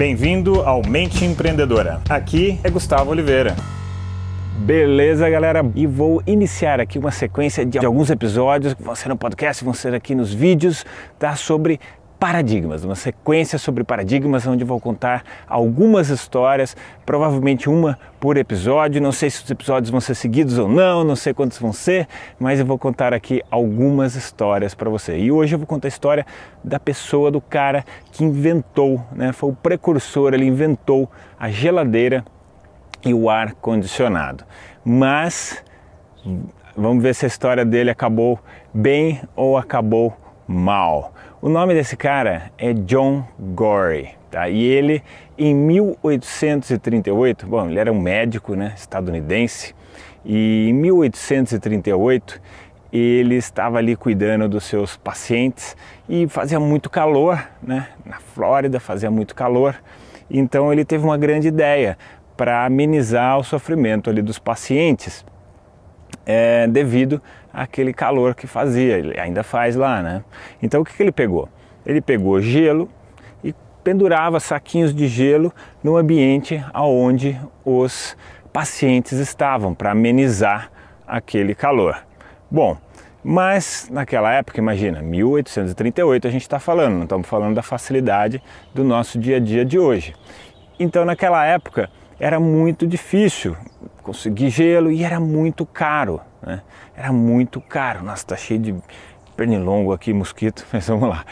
Bem-vindo ao Mente Empreendedora. Aqui é Gustavo Oliveira. Beleza, galera? E vou iniciar aqui uma sequência de alguns episódios que vão ser no podcast, vão ser aqui nos vídeos, tá? Sobre paradigmas, uma sequência sobre paradigmas onde vou contar algumas histórias, provavelmente uma por episódio. Não sei se os episódios vão ser seguidos ou não, não sei quantos vão ser, mas eu vou contar aqui algumas histórias para você. E hoje eu vou contar a história da pessoa, do cara que inventou, né, foi o precursor, ele inventou a geladeira e o ar condicionado. Mas vamos ver se a história dele acabou bem ou acabou mal. O nome desse cara é John Gorey, tá? E ele, em 1838, bom, ele era um médico, né, estadunidense, e em 1838 ele estava ali cuidando dos seus pacientes e fazia muito calor, né? Na Flórida fazia muito calor, então ele teve uma grande ideia para amenizar o sofrimento ali dos pacientes é, devido àquele calor que fazia, ele ainda faz lá, né? Então o que, que ele pegou? Ele pegou gelo e pendurava saquinhos de gelo no ambiente aonde os pacientes estavam para amenizar aquele calor. Bom, mas naquela época, imagina, 1838 a gente está falando, não estamos falando da facilidade do nosso dia a dia de hoje. Então naquela época era muito difícil conseguir gelo e era muito caro. Né? Era muito caro. Nossa, tá cheio de pernilongo aqui, mosquito, mas vamos lá.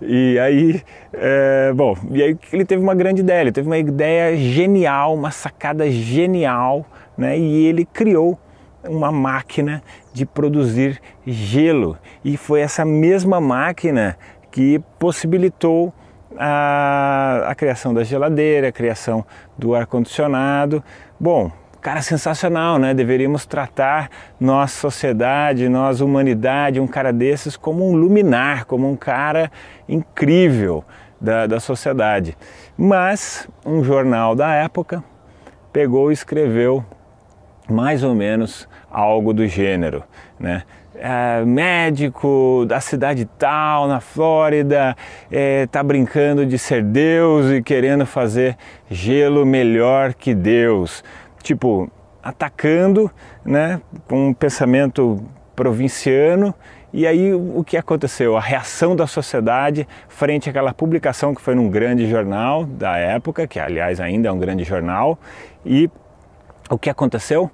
e aí, é, bom, e aí ele teve uma grande ideia, ele teve uma ideia genial, uma sacada genial, né? E ele criou uma máquina de produzir gelo. E foi essa mesma máquina que possibilitou a, a criação da geladeira, a criação do ar-condicionado. Bom, cara sensacional, né? Deveríamos tratar nossa sociedade, nossa humanidade, um cara desses como um luminar, como um cara incrível da, da sociedade. Mas um jornal da época pegou e escreveu mais ou menos algo do gênero, né? É, médico da cidade tal, na Flórida, é, tá brincando de ser Deus e querendo fazer gelo melhor que Deus. Tipo, atacando, né, com um pensamento provinciano. E aí o que aconteceu? A reação da sociedade frente àquela publicação que foi num grande jornal da época, que aliás ainda é um grande jornal, e o que aconteceu?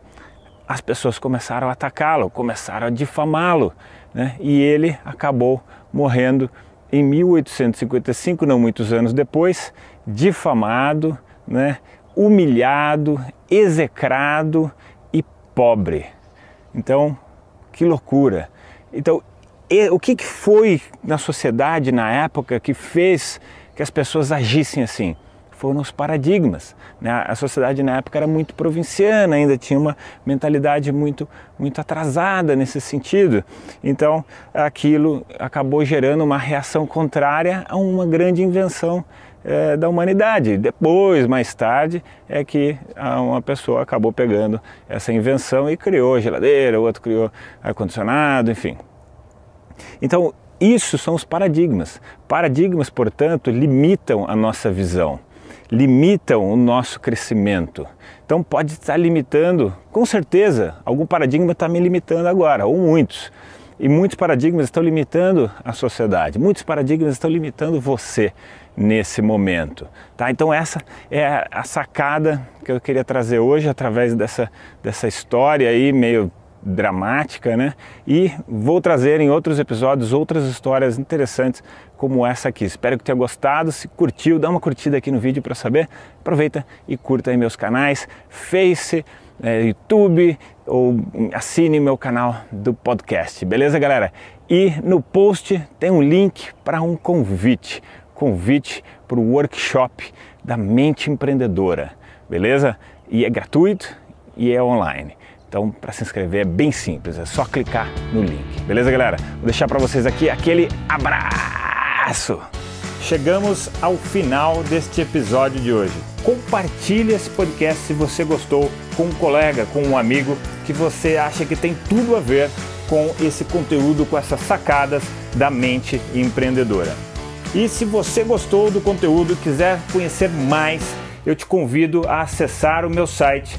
As pessoas começaram a atacá-lo, começaram a difamá-lo, né? e ele acabou morrendo em 1855, não muitos anos depois, difamado, né? humilhado, execrado e pobre. Então, que loucura! Então, o que foi na sociedade na época que fez que as pessoas agissem assim? Foram os paradigmas. Né? A sociedade na época era muito provinciana, ainda tinha uma mentalidade muito, muito atrasada nesse sentido. Então aquilo acabou gerando uma reação contrária a uma grande invenção é, da humanidade. Depois, mais tarde, é que uma pessoa acabou pegando essa invenção e criou geladeira, o outro criou ar-condicionado, enfim. Então, isso são os paradigmas. Paradigmas, portanto, limitam a nossa visão limitam o nosso crescimento. Então pode estar limitando, com certeza, algum paradigma está me limitando agora, ou muitos. E muitos paradigmas estão limitando a sociedade, muitos paradigmas estão limitando você nesse momento. Tá? Então essa é a sacada que eu queria trazer hoje através dessa, dessa história aí meio dramática, né? E vou trazer em outros episódios outras histórias interessantes como essa aqui. Espero que tenha gostado. Se curtiu, dá uma curtida aqui no vídeo para saber. Aproveita e curta aí meus canais, Face, é, YouTube ou assine meu canal do podcast. Beleza, galera? E no post tem um link para um convite, convite para o workshop da mente empreendedora. Beleza? E é gratuito e é online. Então, para se inscrever é bem simples, é só clicar no link. Beleza, galera? Vou deixar para vocês aqui aquele abraço. Chegamos ao final deste episódio de hoje. Compartilhe esse podcast se você gostou com um colega, com um amigo que você acha que tem tudo a ver com esse conteúdo, com essas sacadas da mente empreendedora. E se você gostou do conteúdo e quiser conhecer mais, eu te convido a acessar o meu site